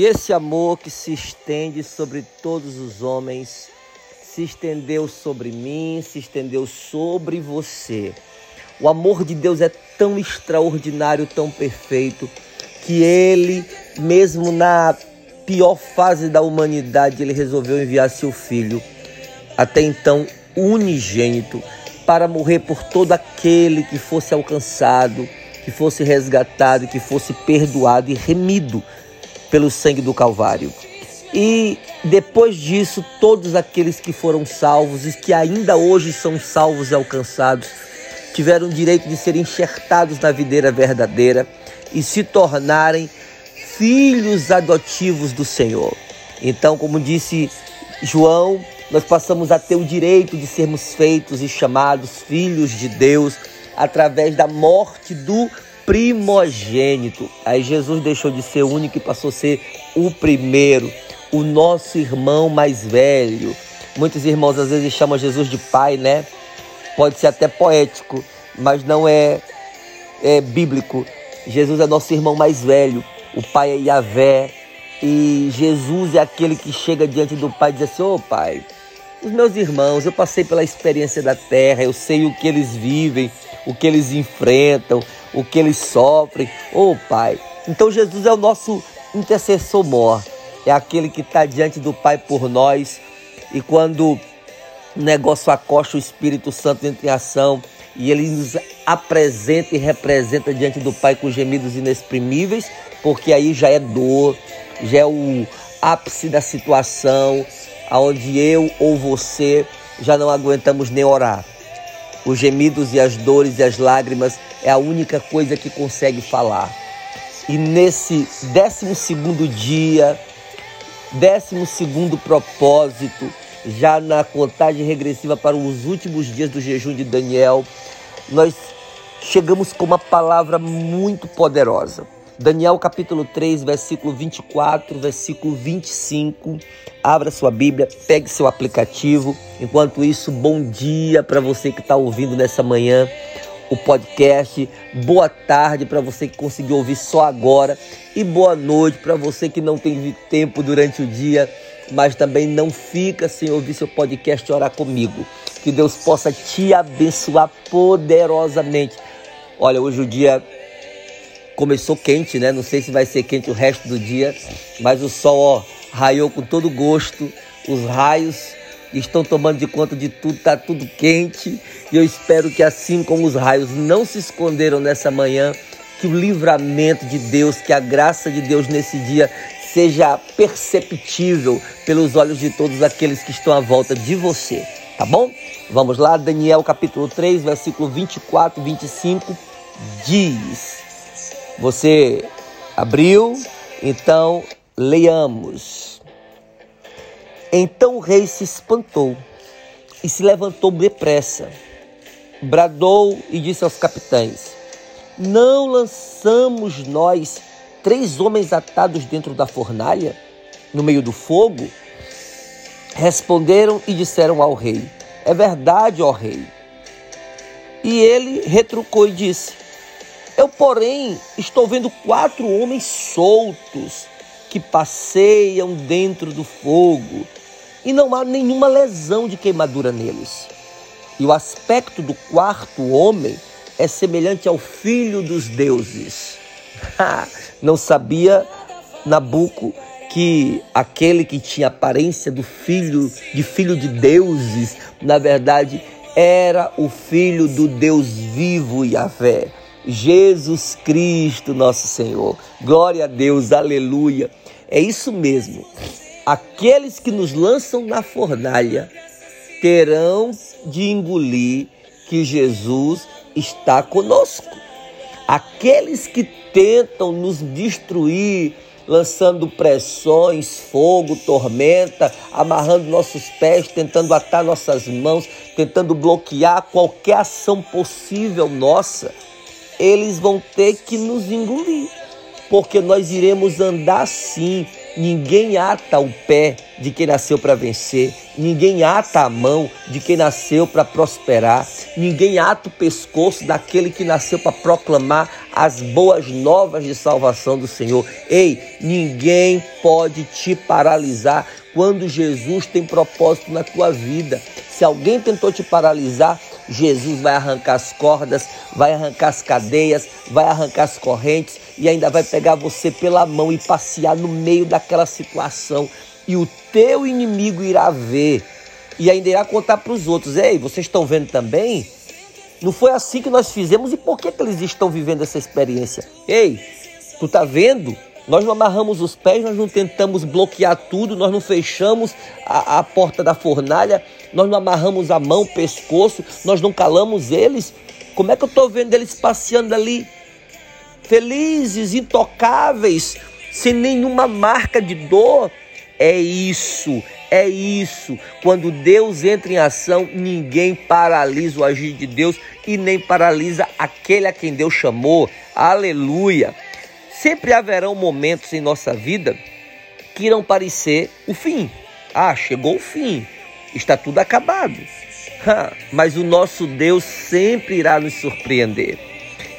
E esse amor que se estende sobre todos os homens, se estendeu sobre mim, se estendeu sobre você. O amor de Deus é tão extraordinário, tão perfeito, que ele, mesmo na pior fase da humanidade, ele resolveu enviar seu filho, até então unigênito, para morrer por todo aquele que fosse alcançado, que fosse resgatado, que fosse perdoado e remido pelo sangue do Calvário. E depois disso, todos aqueles que foram salvos e que ainda hoje são salvos e alcançados, tiveram o direito de serem enxertados na videira verdadeira e se tornarem filhos adotivos do Senhor. Então, como disse João, nós passamos a ter o direito de sermos feitos e chamados filhos de Deus através da morte do primogênito. Aí Jesus deixou de ser único e passou a ser o primeiro, o nosso irmão mais velho. Muitos irmãos às vezes chamam Jesus de pai, né? Pode ser até poético, mas não é, é bíblico. Jesus é nosso irmão mais velho, o pai é Yahvé, e Jesus é aquele que chega diante do pai e diz assim: Ô oh, pai, os meus irmãos, eu passei pela experiência da terra, eu sei o que eles vivem, o que eles enfrentam, o que eles sofrem. Oh, Pai. Então Jesus é o nosso intercessor mor, é aquele que está diante do Pai por nós. E quando o negócio acosta, o Espírito Santo entra em ação e ele nos apresenta e representa diante do Pai com gemidos inexprimíveis, porque aí já é dor, já é o ápice da situação, aonde eu ou você já não aguentamos nem orar. Os gemidos e as dores e as lágrimas é a única coisa que consegue falar. E nesse décimo segundo dia, décimo segundo propósito, já na contagem regressiva para os últimos dias do jejum de Daniel, nós chegamos com uma palavra muito poderosa. Daniel capítulo 3, versículo 24, versículo 25. Abra sua Bíblia, pegue seu aplicativo. Enquanto isso, bom dia para você que está ouvindo nessa manhã o podcast. Boa tarde para você que conseguiu ouvir só agora. E boa noite para você que não teve tempo durante o dia, mas também não fica sem ouvir seu podcast e orar comigo. Que Deus possa te abençoar poderosamente. Olha, hoje o dia começou quente, né? Não sei se vai ser quente o resto do dia, mas o sol, ó, raiou com todo gosto. Os raios estão tomando de conta de tudo, tá tudo quente. E eu espero que assim como os raios não se esconderam nessa manhã, que o livramento de Deus, que a graça de Deus nesse dia seja perceptível pelos olhos de todos aqueles que estão à volta de você, tá bom? Vamos lá, Daniel capítulo 3, versículo 24 e 25 diz: você abriu? Então leiamos. Então o rei se espantou e se levantou depressa. Bradou e disse aos capitães: Não lançamos nós três homens atados dentro da fornalha, no meio do fogo? Responderam e disseram ao rei: É verdade, ó rei. E ele retrucou e disse: eu, porém, estou vendo quatro homens soltos que passeiam dentro do fogo e não há nenhuma lesão de queimadura neles. E o aspecto do quarto homem é semelhante ao filho dos deuses. não sabia Nabuco que aquele que tinha aparência do filho de filho de deuses, na verdade, era o filho do Deus vivo Yahvé. Jesus Cristo, nosso Senhor. Glória a Deus, aleluia. É isso mesmo. Aqueles que nos lançam na fornalha terão de engolir que Jesus está conosco. Aqueles que tentam nos destruir, lançando pressões, fogo, tormenta, amarrando nossos pés, tentando atar nossas mãos, tentando bloquear qualquer ação possível nossa, eles vão ter que nos engolir, porque nós iremos andar sim Ninguém ata o pé de quem nasceu para vencer, ninguém ata a mão de quem nasceu para prosperar, ninguém ata o pescoço daquele que nasceu para proclamar as boas novas de salvação do Senhor. Ei, ninguém pode te paralisar quando Jesus tem propósito na tua vida. Se alguém tentou te paralisar, Jesus vai arrancar as cordas, vai arrancar as cadeias, vai arrancar as correntes e ainda vai pegar você pela mão e passear no meio daquela situação. E o teu inimigo irá ver e ainda irá contar para os outros: Ei, vocês estão vendo também? Não foi assim que nós fizemos e por que, que eles estão vivendo essa experiência? Ei, tu tá vendo? Nós não amarramos os pés, nós não tentamos bloquear tudo, nós não fechamos a, a porta da fornalha, nós não amarramos a mão, o pescoço, nós não calamos eles. Como é que eu estou vendo eles passeando ali? Felizes, intocáveis, sem nenhuma marca de dor. É isso, é isso. Quando Deus entra em ação, ninguém paralisa o agir de Deus e nem paralisa aquele a quem Deus chamou. Aleluia. Sempre haverão momentos em nossa vida que irão parecer o fim. Ah, chegou o fim, está tudo acabado. Mas o nosso Deus sempre irá nos surpreender.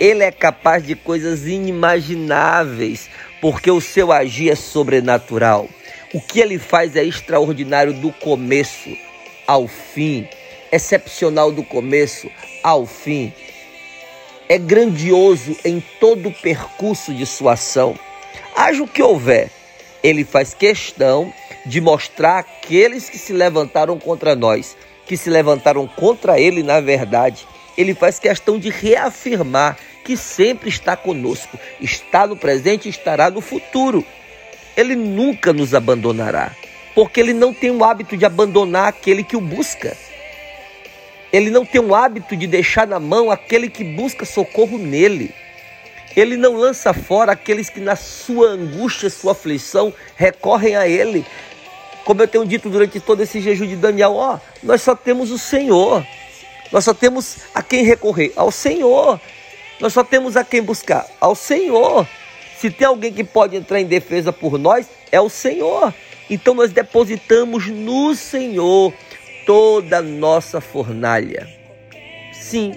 Ele é capaz de coisas inimagináveis, porque o seu agir é sobrenatural. O que ele faz é extraordinário do começo ao fim, excepcional do começo ao fim é grandioso em todo o percurso de sua ação. Haja o que houver, ele faz questão de mostrar aqueles que se levantaram contra nós, que se levantaram contra ele na verdade. Ele faz questão de reafirmar que sempre está conosco, está no presente e estará no futuro. Ele nunca nos abandonará, porque ele não tem o hábito de abandonar aquele que o busca. Ele não tem o hábito de deixar na mão aquele que busca socorro nele. Ele não lança fora aqueles que, na sua angústia, sua aflição, recorrem a Ele. Como eu tenho dito durante todo esse jejum de Daniel, ó, nós só temos o Senhor. Nós só temos a quem recorrer, ao Senhor. Nós só temos a quem buscar, ao Senhor. Se tem alguém que pode entrar em defesa por nós, é o Senhor. Então nós depositamos no Senhor toda a nossa fornalha. Sim,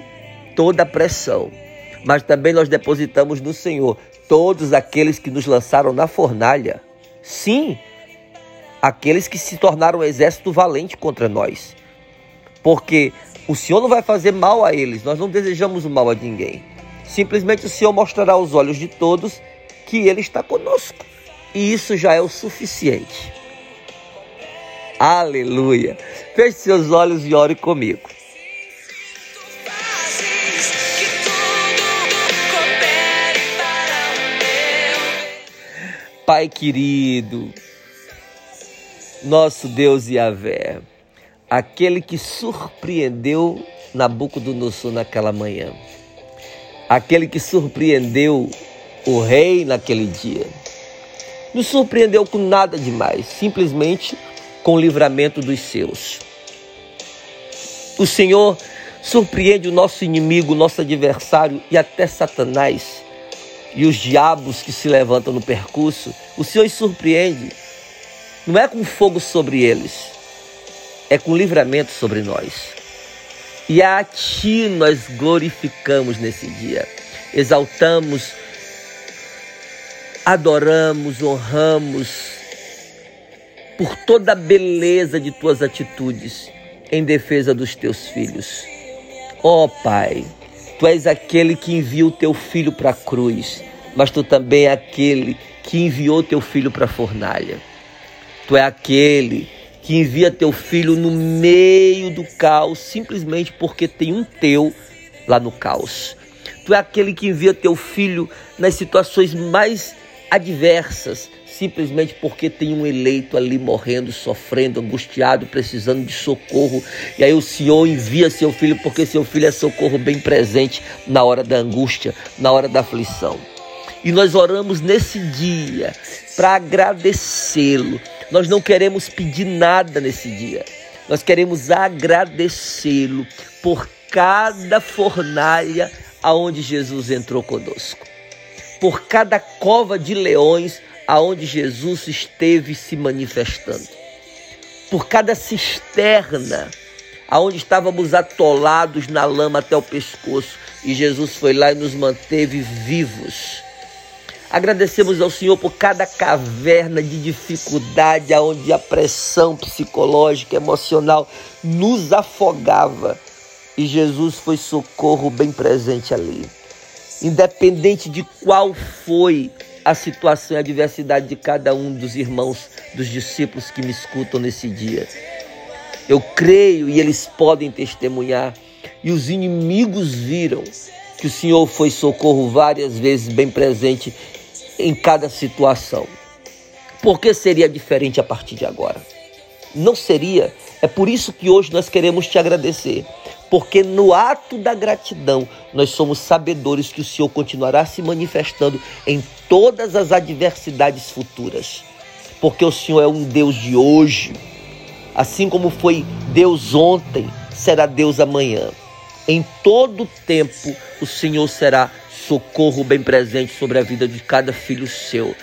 toda a pressão. Mas também nós depositamos no Senhor todos aqueles que nos lançaram na fornalha. Sim, aqueles que se tornaram um exército valente contra nós. Porque o Senhor não vai fazer mal a eles, nós não desejamos o mal a ninguém. Simplesmente o Senhor mostrará aos olhos de todos que Ele está conosco. E isso já é o suficiente. Aleluia. Feche seus olhos e ore comigo. Pai querido, nosso Deus Yahvé, aquele que surpreendeu Nabucodonosor naquela manhã, aquele que surpreendeu o rei naquele dia, não surpreendeu com nada demais, simplesmente com o livramento dos seus. O Senhor surpreende o nosso inimigo, nosso adversário e até Satanás e os diabos que se levantam no percurso. O Senhor os surpreende. Não é com fogo sobre eles, é com livramento sobre nós. E a Ti nós glorificamos nesse dia, exaltamos, adoramos, honramos por toda a beleza de tuas atitudes em defesa dos teus filhos. Ó oh, Pai, tu és aquele que envia o teu filho para a cruz, mas tu também é aquele que enviou teu filho para a fornalha. Tu é aquele que envia teu filho no meio do caos, simplesmente porque tem um teu lá no caos. Tu é aquele que envia teu filho nas situações mais adversas, simplesmente porque tem um eleito ali morrendo, sofrendo, angustiado, precisando de socorro. E aí o Senhor envia seu filho, porque seu filho é socorro bem presente na hora da angústia, na hora da aflição. E nós oramos nesse dia para agradecê-lo. Nós não queremos pedir nada nesse dia. Nós queremos agradecê-lo por cada fornalha aonde Jesus entrou conosco. Por cada cova de leões aonde Jesus esteve se manifestando. Por cada cisterna aonde estávamos atolados na lama até o pescoço, e Jesus foi lá e nos manteve vivos. Agradecemos ao Senhor por cada caverna de dificuldade, aonde a pressão psicológica, emocional nos afogava. E Jesus foi socorro bem presente ali. Independente de qual foi a situação e a adversidade de cada um dos irmãos, dos discípulos que me escutam nesse dia. Eu creio e eles podem testemunhar. E os inimigos viram que o Senhor foi socorro várias vezes bem presente em cada situação. Por que seria diferente a partir de agora? Não seria. É por isso que hoje nós queremos te agradecer. Porque no ato da gratidão, nós somos sabedores que o Senhor continuará se manifestando em todas as adversidades futuras. Porque o Senhor é um Deus de hoje, assim como foi Deus ontem, será Deus amanhã. Em todo tempo, o Senhor será socorro bem presente sobre a vida de cada filho seu.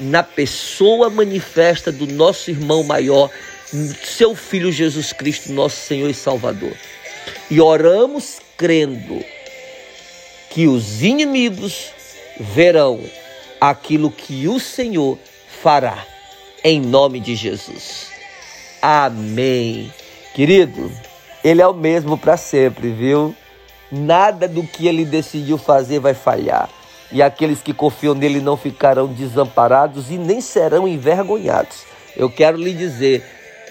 Na pessoa manifesta do nosso irmão maior, seu filho Jesus Cristo, nosso Senhor e Salvador. E oramos crendo que os inimigos verão aquilo que o Senhor fará, em nome de Jesus. Amém. Querido, Ele é o mesmo para sempre, viu? Nada do que ele decidiu fazer vai falhar. E aqueles que confiam nele não ficarão desamparados e nem serão envergonhados. Eu quero lhe dizer: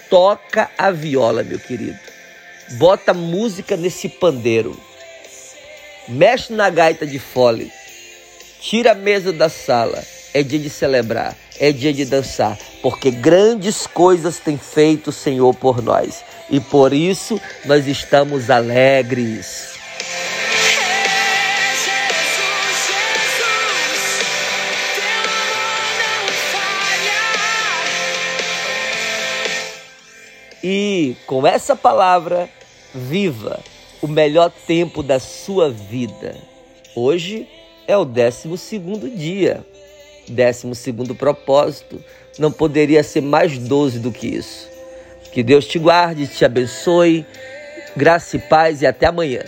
toca a viola, meu querido. Bota música nesse pandeiro. Mexe na gaita de fole. Tira a mesa da sala. É dia de celebrar, é dia de dançar, porque grandes coisas tem feito o Senhor por nós. E por isso nós estamos alegres. E com essa palavra, viva o melhor tempo da sua vida. Hoje é o décimo segundo dia, décimo segundo propósito. Não poderia ser mais doze do que isso. Que Deus te guarde, te abençoe, graça e paz e até amanhã.